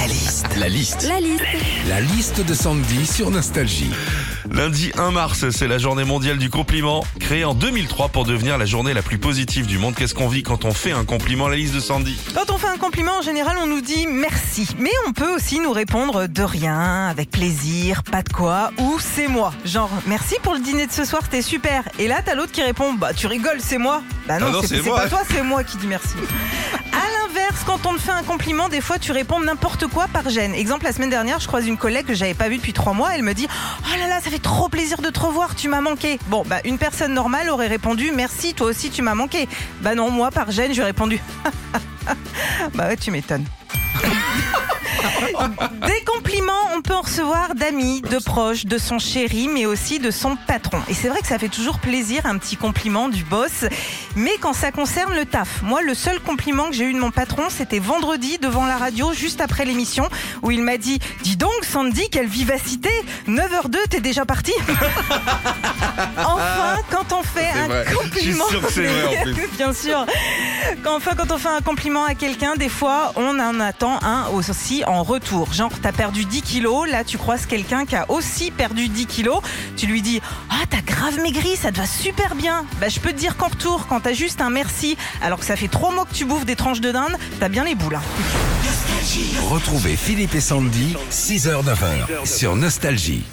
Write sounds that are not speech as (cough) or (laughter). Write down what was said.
La liste. La liste. La liste. La liste de Sandy sur Nostalgie. Lundi 1 mars, c'est la journée mondiale du compliment, créée en 2003 pour devenir la journée la plus positive du monde. Qu'est-ce qu'on vit quand on fait un compliment La liste de Sandy? Quand on fait un compliment, en général, on nous dit merci. Mais on peut aussi nous répondre de rien, avec plaisir, pas de quoi, ou c'est moi. Genre, merci pour le dîner de ce soir, c'était super. Et là, t'as l'autre qui répond, bah tu rigoles, c'est moi. Bah non, Ah non, c'est pas toi, c'est moi qui dis merci. Quand on te fait un compliment, des fois tu réponds n'importe quoi par gêne. Exemple, la semaine dernière, je croise une collègue que j'avais pas vue depuis trois mois. Elle me dit Oh là là, ça fait trop plaisir de te revoir, tu m'as manqué. Bon, bah une personne normale aurait répondu Merci, toi aussi tu m'as manqué. Bah non, moi par gêne, j'ai répondu (laughs) Bah ouais, tu m'étonnes. (laughs) Des compliments, on peut en recevoir d'amis, de proches, de son chéri, mais aussi de son patron. Et c'est vrai que ça fait toujours plaisir, un petit compliment du boss. Mais quand ça concerne le taf, moi, le seul compliment que j'ai eu de mon patron, c'était vendredi devant la radio, juste après l'émission, où il m'a dit Dis donc, Sandy, quelle vivacité 9h02, t'es déjà parti (laughs) Enfin, quand on fait un vrai. compliment. Je suis sûr que c'est vrai, en (laughs) plus. Bien sûr. Enfin, quand on fait un compliment à quelqu'un, des fois, on en attend un aussi en retour. Genre, t'as perdu 10 kilos, là, tu croises quelqu'un qui a aussi perdu 10 kilos. Tu lui dis Ah, t'as grave maigri, ça te va super bien. Bah, je peux te dire qu'en retour, quand t'as juste un merci, alors que ça fait trois mois que tu bouffes des tranches de dinde, t'as bien les boules. hein. Retrouvez Philippe et Sandy, 6h-9h sur Nostalgie.